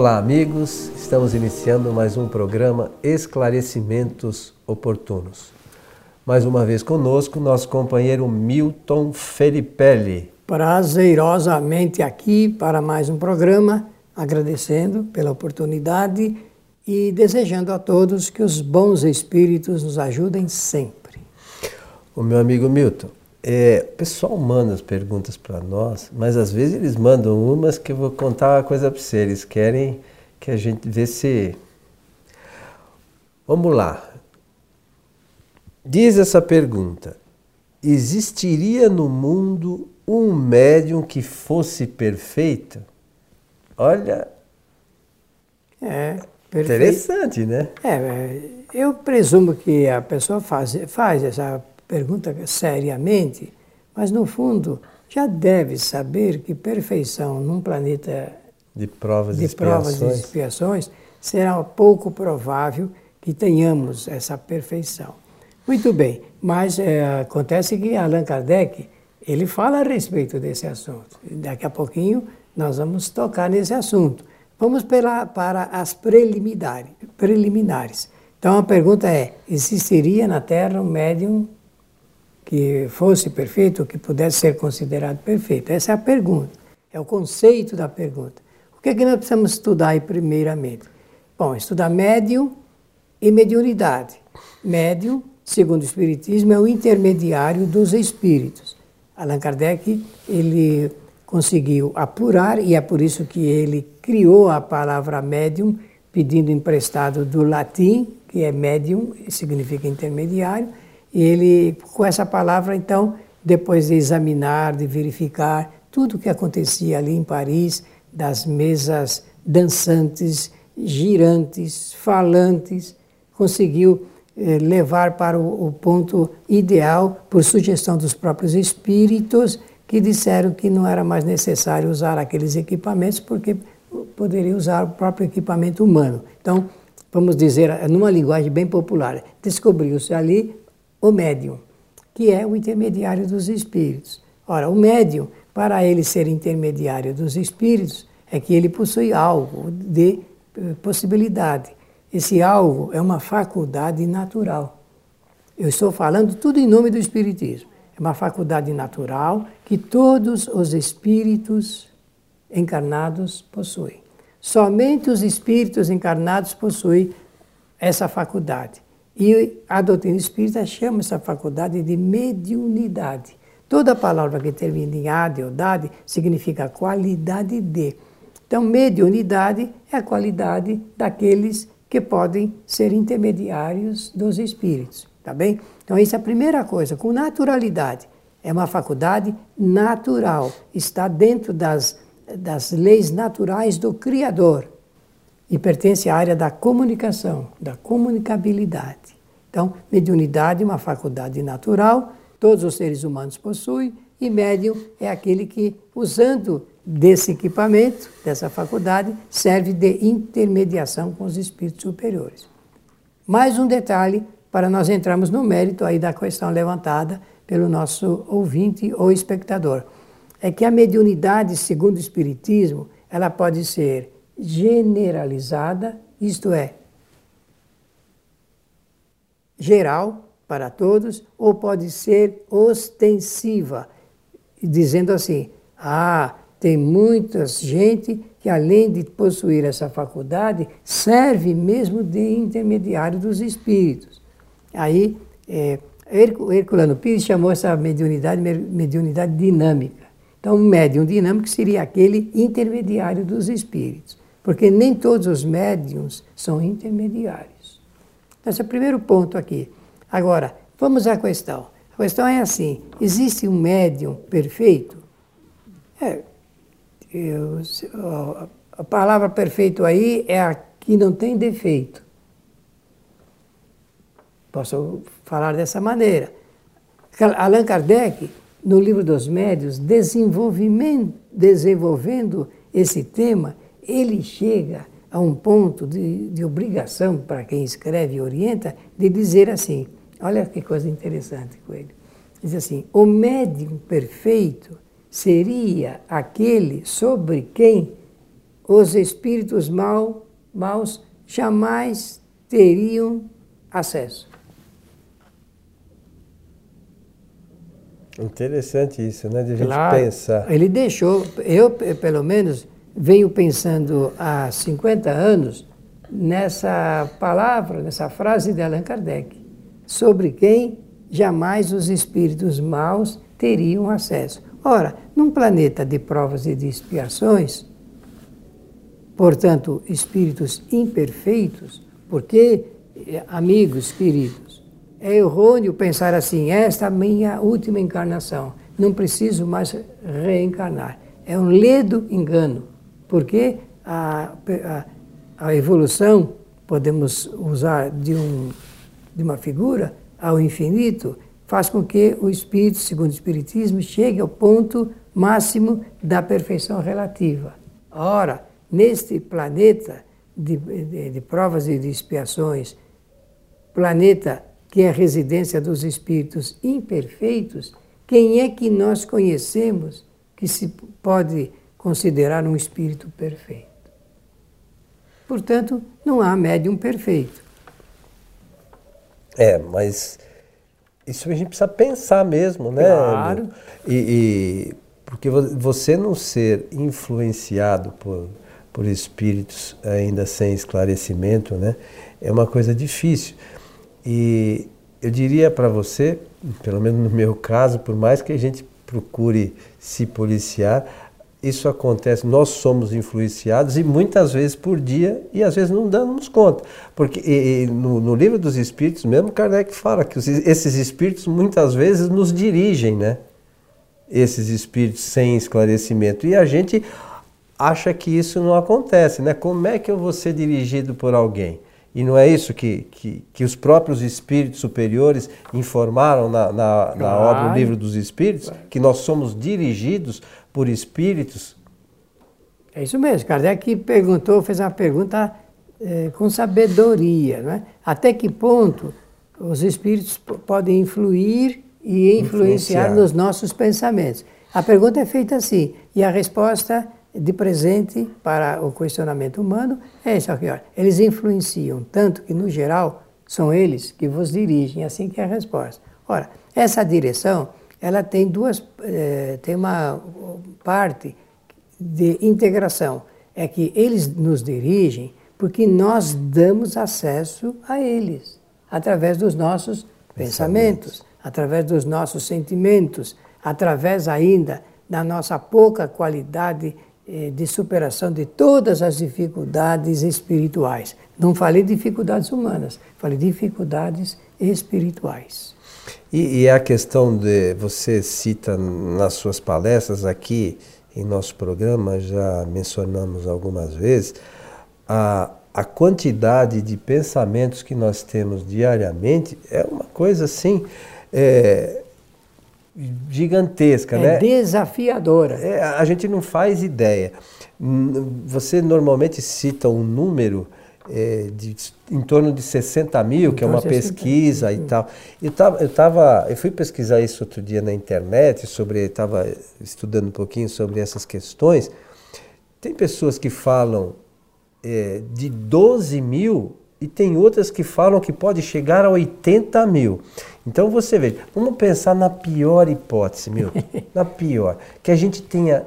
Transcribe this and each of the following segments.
Olá, amigos. Estamos iniciando mais um programa Esclarecimentos Oportunos. Mais uma vez conosco, nosso companheiro Milton Felipelli. Prazerosamente aqui para mais um programa, agradecendo pela oportunidade e desejando a todos que os bons espíritos nos ajudem sempre. O meu amigo Milton, é, o pessoal manda as perguntas para nós, mas às vezes eles mandam umas que eu vou contar uma coisa para vocês. Eles querem que a gente vê se. Vamos lá. Diz essa pergunta: existiria no mundo um médium que fosse perfeito? Olha. É, perfeito. interessante, né? É, eu presumo que a pessoa faz, faz essa pergunta seriamente, mas no fundo já deve saber que perfeição num planeta de provas, de provas e expiações será pouco provável que tenhamos essa perfeição. Muito bem, mas é, acontece que Allan Kardec ele fala a respeito desse assunto. Daqui a pouquinho nós vamos tocar nesse assunto. Vamos pela, para as preliminares. preliminares. Então a pergunta é: existiria na Terra um médium que fosse perfeito, que pudesse ser considerado perfeito? Essa é a pergunta, é o conceito da pergunta. O que, é que nós precisamos estudar aí primeiramente? Bom, estudar médium e mediunidade. Médium, segundo o Espiritismo, é o intermediário dos espíritos. Allan Kardec, ele conseguiu apurar, e é por isso que ele criou a palavra médium, pedindo emprestado do latim, que é médium, significa intermediário, e ele, com essa palavra, então, depois de examinar, de verificar tudo o que acontecia ali em Paris, das mesas dançantes, girantes, falantes, conseguiu eh, levar para o, o ponto ideal, por sugestão dos próprios espíritos, que disseram que não era mais necessário usar aqueles equipamentos, porque poderia usar o próprio equipamento humano. Então, vamos dizer, numa linguagem bem popular, descobriu-se ali o médium, que é o intermediário dos espíritos. Ora, o médium, para ele ser intermediário dos espíritos, é que ele possui algo de eh, possibilidade. Esse algo é uma faculdade natural. Eu estou falando tudo em nome do Espiritismo. É uma faculdade natural que todos os espíritos encarnados possuem. Somente os espíritos encarnados possuem essa faculdade. E a doutrina espírita chama essa faculdade de mediunidade. Toda palavra que termina em ade ou dade significa qualidade de. Então, mediunidade é a qualidade daqueles que podem ser intermediários dos espíritos, tá bem? Então, isso é a primeira coisa, com naturalidade. É uma faculdade natural, está dentro das, das leis naturais do Criador e pertence à área da comunicação, da comunicabilidade. Então, mediunidade é uma faculdade natural, todos os seres humanos possuem, e médium é aquele que, usando desse equipamento, dessa faculdade, serve de intermediação com os espíritos superiores. Mais um detalhe para nós entrarmos no mérito aí da questão levantada pelo nosso ouvinte ou espectador. É que a mediunidade, segundo o Espiritismo, ela pode ser generalizada, isto é, geral para todos, ou pode ser ostensiva, dizendo assim: ah, tem muita gente que, além de possuir essa faculdade, serve mesmo de intermediário dos espíritos. Aí, é, Herculano Pires chamou essa mediunidade mediunidade dinâmica. Então, o médium dinâmico seria aquele intermediário dos espíritos porque nem todos os médiums são intermediários. Esse é o primeiro ponto aqui. Agora, vamos à questão. A questão é assim: existe um médium perfeito? É, eu, a palavra perfeito aí é a que não tem defeito. Posso falar dessa maneira. Allan Kardec, no livro dos médios, desenvolvendo esse tema, ele chega a um ponto de, de obrigação para quem escreve e orienta de dizer assim: olha que coisa interessante com ele. Diz assim: o médium perfeito seria aquele sobre quem os espíritos mal, maus jamais teriam acesso. Interessante isso, né? De a gente claro, pensar. Ele deixou, eu pelo menos venho pensando há 50 anos nessa palavra, nessa frase de Allan Kardec, sobre quem jamais os espíritos maus teriam acesso. Ora, num planeta de provas e de expiações, portanto, espíritos imperfeitos, porque, eh, amigos queridos, é errôneo pensar assim: esta é a minha última encarnação, não preciso mais reencarnar. É um ledo engano, porque a, a, a evolução, podemos usar de, um, de uma figura, ao infinito, faz com que o espírito, segundo o Espiritismo, chegue ao ponto máximo da perfeição relativa. Ora, neste planeta de, de, de provas e de expiações, planeta que é a residência dos espíritos imperfeitos, quem é que nós conhecemos que se pode considerar um espírito perfeito? Portanto, não há médium perfeito. É, mas isso a gente precisa pensar mesmo, né? Claro. E, e porque você não ser influenciado por, por espíritos ainda sem esclarecimento, né? É uma coisa difícil. E eu diria para você, pelo menos no meu caso, por mais que a gente procure se policiar, isso acontece, nós somos influenciados e muitas vezes por dia e às vezes não damos conta. Porque e, e, no, no, livro dos Espíritos mesmo, Kardec fala que os, esses espíritos muitas vezes nos dirigem, né? Esses espíritos sem esclarecimento. E a gente acha que isso não acontece, né? Como é que eu vou ser dirigido por alguém? E não é isso que, que, que os próprios espíritos superiores informaram na, na, na obra O Livro dos Espíritos, que nós somos dirigidos por espíritos? É isso mesmo. Kardec perguntou, fez uma pergunta é, com sabedoria. Não é? Até que ponto os espíritos podem influir e influenciar, influenciar nos nossos pensamentos? A pergunta é feita assim, e a resposta de presente para o questionamento humano é isso aqui. Eles influenciam tanto que, no geral, são eles que vos dirigem, assim que é a resposta. Ora, essa direção, ela tem duas, eh, tem uma parte de integração. É que eles nos dirigem porque nós damos acesso a eles, através dos nossos pensamentos, pensamentos através dos nossos sentimentos, através ainda da nossa pouca qualidade eh, de superação de todas as dificuldades espirituais. Não falei dificuldades humanas, falei dificuldades espirituais. E, e a questão de você cita nas suas palestras aqui em nosso programa, já mencionamos algumas vezes, a, a quantidade de pensamentos que nós temos diariamente é uma coisa assim. É, gigantesca, é né? Desafiadora. É, a gente não faz ideia. Você normalmente cita um número é, de em torno de 60 mil, que é uma pesquisa e tal. Eu, tava, eu, tava, eu fui pesquisar isso outro dia na internet, sobre estava estudando um pouquinho sobre essas questões. Tem pessoas que falam é, de 12 mil e tem outras que falam que pode chegar a 80 mil. Então você vê, vamos pensar na pior hipótese, Milton, na pior, que a gente tenha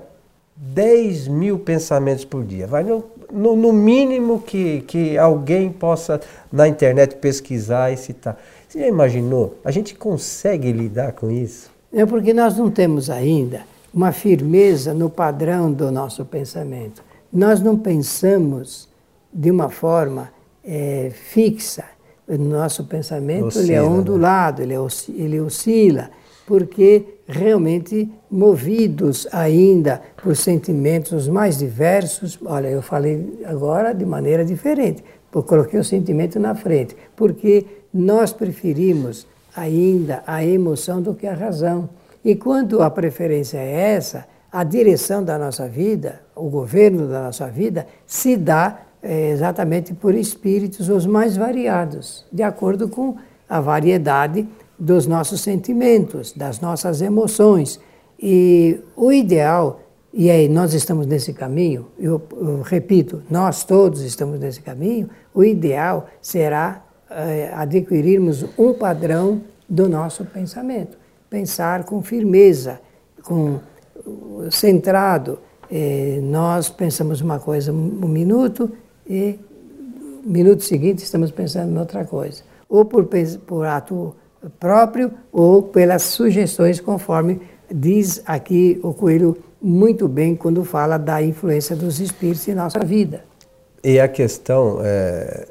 10 mil pensamentos por dia. Vai no, no, no, mínimo que, que alguém possa na internet pesquisar e citar. Você já imaginou? A gente consegue lidar com isso? É porque nós não temos ainda uma firmeza no padrão do nosso pensamento. Nós não pensamos de uma forma é, fixa. O nosso pensamento oscila, ele é ondulado, né? ele, é, ele oscila, porque realmente movidos ainda por sentimentos mais diversos. Olha, eu falei agora de maneira diferente, eu coloquei o sentimento na frente, porque nós preferimos ainda a emoção do que a razão. E quando a preferência é essa, a direção da nossa vida, o governo da nossa vida, se dá é, exatamente por espíritos os mais variados, de acordo com a variedade dos nossos sentimentos, das nossas emoções. E o ideal e aí nós estamos nesse caminho, eu, eu repito, nós todos estamos nesse caminho, o ideal será é, adquirirmos um padrão do nosso pensamento. Pensar com firmeza, com centrado. É, nós pensamos uma coisa um minuto e no minuto seguinte estamos pensando em outra coisa. Ou por, por ato próprio ou pelas sugestões, conforme diz aqui o Coelho muito bem quando fala da influência dos espíritos em nossa vida. E a questão, é,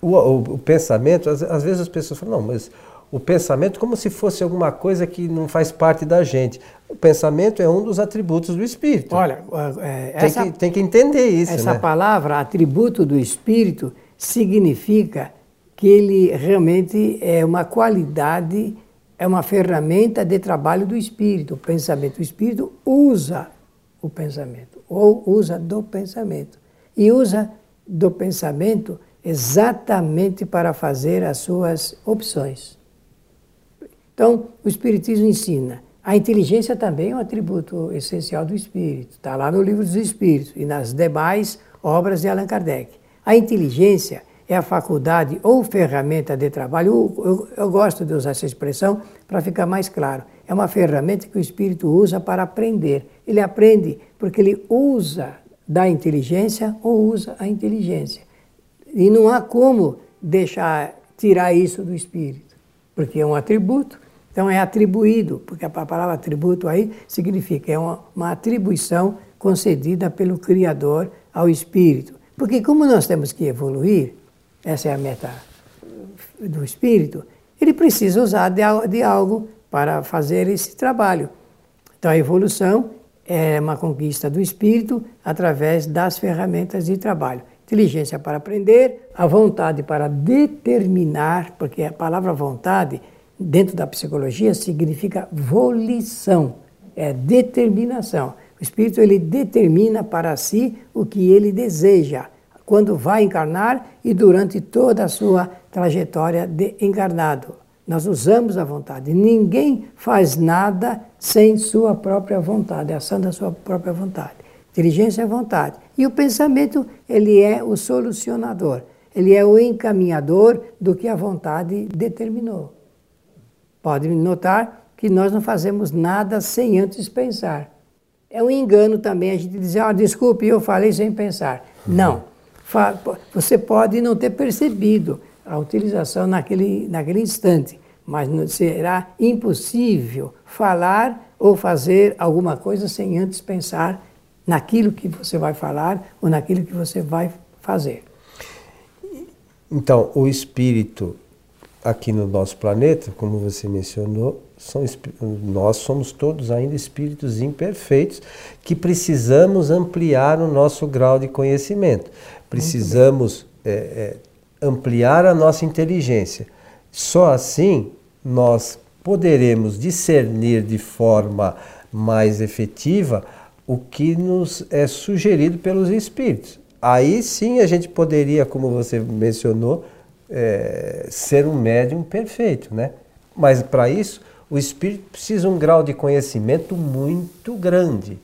o, o, o, pensamento, às, às, vezes as pessoas falam, não, mas o pensamento como se fosse alguma coisa que não faz parte da gente. O pensamento é um dos atributos do espírito. Olha, é, essa, tem, que, tem que entender isso. Essa né? palavra, atributo do espírito, significa que ele realmente é uma qualidade é uma ferramenta de trabalho do espírito. O pensamento, o espírito usa o pensamento, ou usa do pensamento. E usa do pensamento exatamente para fazer as suas opções. Então, o Espiritismo ensina. A inteligência também é um atributo essencial do espírito. Está lá no Livro dos Espíritos e nas demais obras de Allan Kardec. A inteligência é a faculdade ou ferramenta de trabalho. Eu, eu, gosto de usar essa expressão para ficar mais claro. É uma ferramenta que o espírito usa para aprender. Ele aprende porque ele usa da inteligência ou usa a inteligência. E não há como deixar tirar isso do espírito, porque é um atributo. Então é atribuído, porque a palavra atributo aí significa é uma, uma atribuição concedida pelo Criador ao espírito. Porque como nós temos que evoluir, essa é a meta do espírito, ele precisa usar de, algo para fazer esse trabalho. Então a evolução é uma conquista do espírito através das ferramentas de trabalho. Inteligência para aprender, a vontade para determinar, porque a palavra vontade, dentro da psicologia, significa volição, é determinação. O espírito ele determina para si o que ele deseja quando vai encarnar e durante toda a sua trajetória de encarnado. Nós usamos a vontade. Ninguém faz nada sem sua própria vontade, ação da sua própria vontade. Inteligência é vontade. E o pensamento, ele é o solucionador. Ele é o encaminhador do que a vontade determinou. Pode notar que nós não fazemos nada sem antes pensar. É um engano também a gente dizer, ah, desculpe, eu falei sem pensar. Não você pode não ter percebido a utilização naquele, naquele instante, mas será impossível falar ou fazer alguma coisa sem antes pensar naquilo que você vai falar ou naquilo que você vai fazer. Então, o espírito aqui no nosso planeta, como você mencionou, são, nós somos todos ainda espíritos imperfeitos que precisamos ampliar o nosso grau de conhecimento. Precisamos é, é, ampliar a nossa inteligência. Só assim nós poderemos discernir de forma mais efetiva o que nos é sugerido pelos espíritos. Aí sim a gente poderia, como você mencionou, é, ser um médium perfeito, né? Mas para isso o espírito precisa um grau de conhecimento muito grande.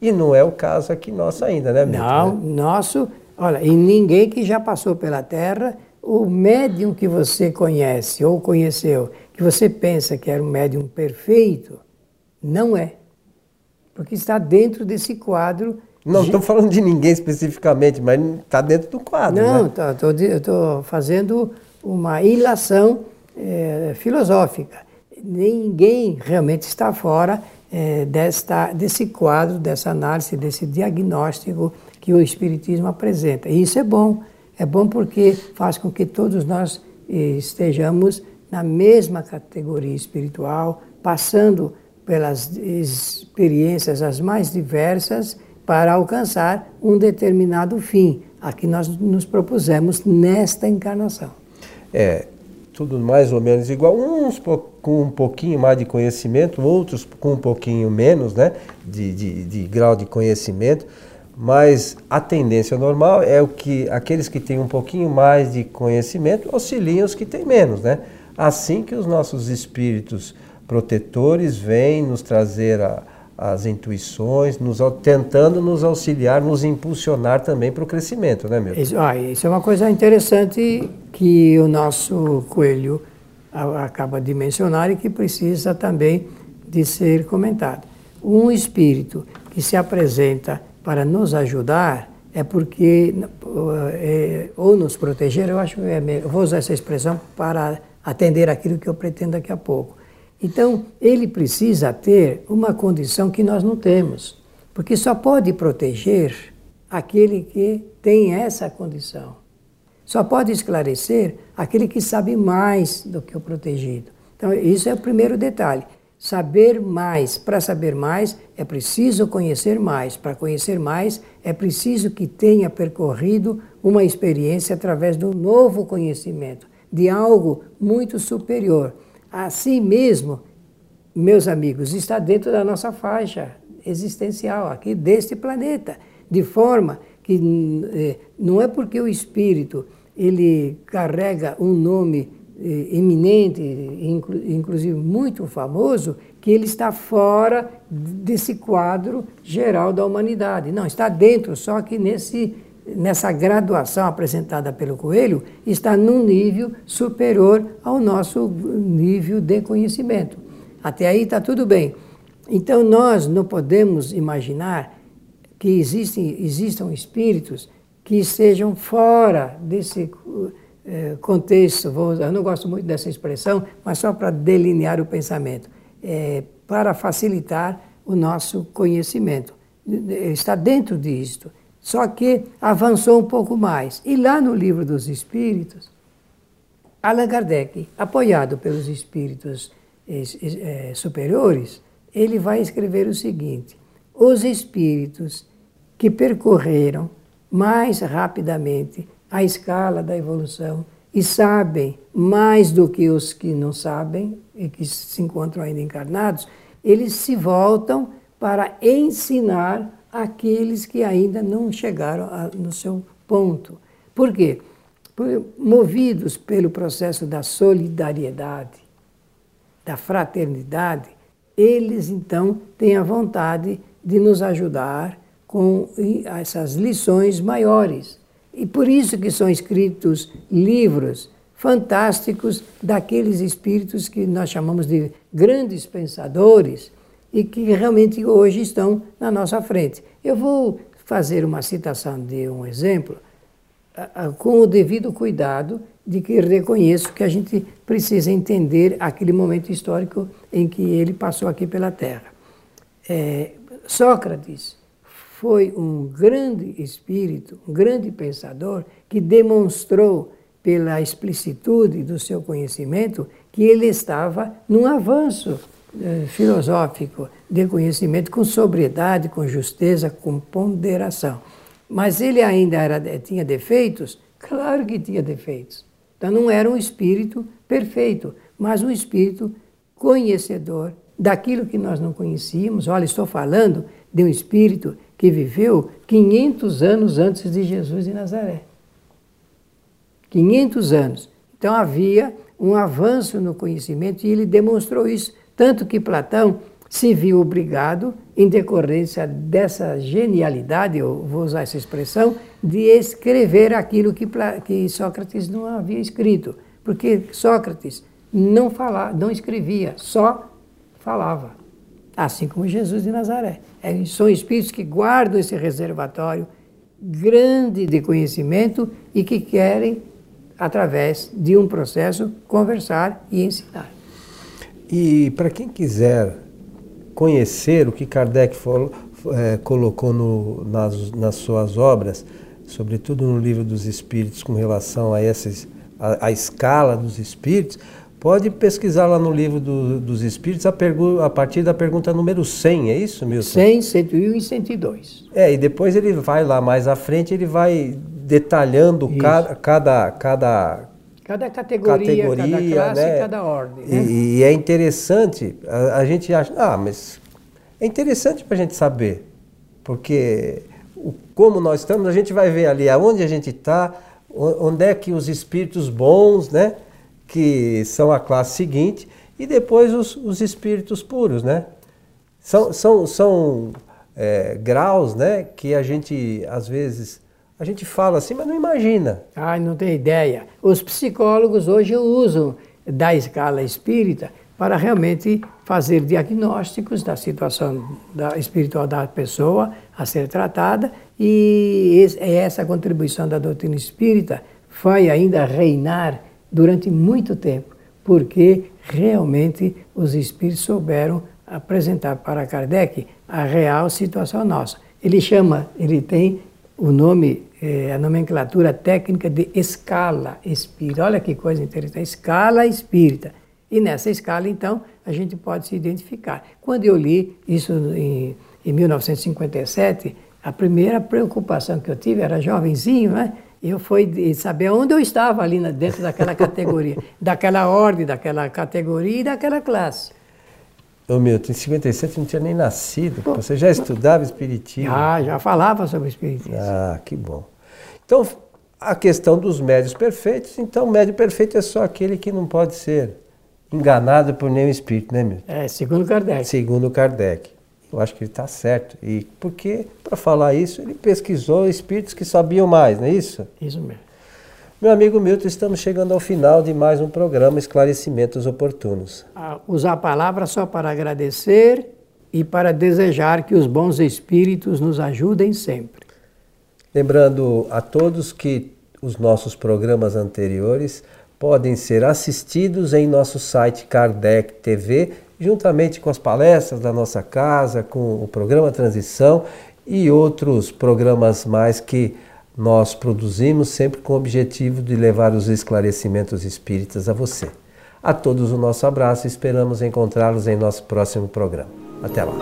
E não é o caso aqui nosso ainda, né, Milton? Não, nosso Olha, e ninguém que já passou pela Terra, o médium que você conhece ou conheceu, que você pensa que era um médium perfeito, não é. Porque está dentro desse quadro. Não estou falando de ninguém especificamente, mas está dentro do quadro. Não, né? Tá, eu estou fazendo uma ilação é, filosófica. Ninguém realmente está fora é, desta, desse quadro, dessa análise, desse diagnóstico que o Espiritismo apresenta. E isso é bom. É bom porque faz com que todos nós eh, estejamos na mesma categoria espiritual, passando pelas experiências as mais diversas para alcançar um determinado fim, a que nós nos propusemos nesta encarnação. É, tudo mais ou menos igual, uns com um pouquinho mais de conhecimento, outros com um pouquinho menos né, de, de, de grau de conhecimento, mas a tendência normal é o que aqueles que têm um pouquinho mais de conhecimento auxiliam os que têm menos, né? Assim que os nossos espíritos protetores vêm nos trazer a, as intuições, nos, tentando nos auxiliar, nos impulsionar também para o crescimento, né, meu? Isso, ah, isso é uma coisa interessante que o nosso coelho acaba de mencionar e que precisa também de ser comentado. Um espírito que se apresenta para nos ajudar é porque, é, ou nos proteger, eu acho é, eu vou usar essa expressão para atender aquilo que eu pretendo daqui a pouco. Então, ele precisa ter uma condição que nós não temos, porque só pode proteger aquele que tem essa condição. Só pode esclarecer aquele que sabe mais do que o protegido. Então, isso é o primeiro detalhe. Saber mais. Para saber mais, é preciso conhecer mais. Para conhecer mais, é preciso que tenha percorrido uma experiência através do novo conhecimento, de algo muito superior. Assim mesmo, meus amigos, está dentro da nossa faixa existencial aqui deste planeta, de forma que eh, não é porque o espírito ele carrega um nome eh, eminente, inclu, inclusive muito famoso, que ele está fora desse quadro geral da humanidade. Não, está dentro, só que nesse nessa graduação apresentada pelo Coelho, está num nível superior ao nosso nível de conhecimento. Até aí está tudo bem. Então nós não podemos imaginar que existem, existam espíritos que estejam fora desse eh, contexto, eu não gosto muito dessa expressão, mas só para delinear o pensamento, é, para facilitar o nosso conhecimento. Está dentro disto. Só que avançou um pouco mais. E lá no livro dos Espíritos, Allan Kardec, apoiado pelos espíritos eh, superiores, ele vai escrever o seguinte: os espíritos que percorreram mais rapidamente a escala da evolução e sabem mais do que os que não sabem e que se encontram ainda encarnados, eles se voltam para ensinar aqueles que ainda não chegaram a, no seu ponto. Por quê? Por, movidos pelo processo da solidariedade, da fraternidade, eles então têm a vontade de nos ajudar com essas lições maiores. E por isso que são escritos livros fantásticos daqueles espíritos que nós chamamos de grandes pensadores, e que realmente hoje estão na nossa frente. Eu vou fazer uma citação de um exemplo com o devido cuidado de que reconheço que a gente precisa entender aquele momento histórico em que ele passou aqui pela Terra. É, Sócrates foi um grande espírito, um grande pensador que demonstrou pela explicitude do seu conhecimento que ele estava num avanço filosófico de conhecimento com sobriedade, com justeza, com ponderação. Mas ele ainda era, tinha defeitos? Claro que tinha defeitos. Então não era um espírito perfeito, mas um espírito conhecedor daquilo que nós não conhecíamos. Olha, estou falando de um espírito que viveu 500 anos antes de Jesus de Nazaré. 500 anos. Então havia um avanço no conhecimento e ele demonstrou isso tanto que Platão se viu obrigado, em decorrência dessa genialidade, eu vou usar essa expressão, de escrever aquilo que, que Sócrates não havia escrito. Porque Sócrates não falava, não escrevia, só falava. Assim como Jesus de Nazaré. É, são espíritos que guardam esse reservatório grande de conhecimento e que querem, através de um processo, conversar e ensinar. E para quem quiser conhecer o que Kardec for, é, colocou no, nas, nas suas obras, sobretudo no livro dos Espíritos, com relação a, esses, a, a escala dos Espíritos, pode pesquisar lá no livro do, dos Espíritos a, a, partir da pergunta número 100, é isso, Milton? 100, 101 e 102. É, e depois ele vai lá mais à frente, ele vai detalhando cada, cada, cada, Cada categoria, categoria cada classe, né? cada ordem. Né? E, e, é interessante, a, a, gente acha, ah, mas é interessante para a gente saber, porque o, como nós estamos, a gente vai ver ali aonde a gente está, onde é que os espíritos bons, né, que são a classe seguinte, e depois os, os espíritos puros, né? São, são, são é, graus né, que a gente, às vezes, a gente fala assim, mas não imagina. Ah, não tem ideia. Os psicólogos hoje usam da escala espírita para realmente fazer diagnósticos da situação da espiritual da pessoa a ser tratada e essa contribuição da doutrina espírita vai ainda reinar durante muito tempo, porque realmente os espíritos souberam apresentar para Kardec a real situação nossa. Ele chama, ele tem o nome, é, a nomenclatura técnica de escala espírita. Olha que coisa interessante, escala espírita. E nessa escala, então, a gente pode se identificar. Quando eu li isso em, em 1957, a primeira preocupação que eu tive era jovenzinho, né? Eu fui saber onde eu estava ali dentro daquela categoria, daquela ordem, daquela categoria e daquela classe. Ô Milton, em 57 não tinha nem nascido. Você já estudava Espiritismo? Já, já falava sobre Espiritismo. Ah, que bom. Então, a questão dos médios perfeitos, então, o médio perfeito é só aquele que não pode ser enganado por nenhum espírito, né, Milton? É, segundo Kardec. Segundo Kardec. Eu acho que ele está certo. E porque, para falar isso, ele pesquisou espíritos que sabiam mais, não é isso? Isso mesmo. Meu amigo Milton, estamos chegando ao final de mais um programa Esclarecimentos Oportunos. Ah, usar a palavra só para agradecer e para desejar que os bons espíritos nos ajudem sempre. Lembrando a todos que os nossos programas anteriores podem ser assistidos em nosso site Kardec TV, juntamente com as palestras da nossa casa, com o programa Transição e outros programas mais que nós produzimos sempre com o objetivo de levar os esclarecimentos espíritas a você. A todos o nosso abraço e esperamos encontrá-los em nosso próximo programa. Até lá.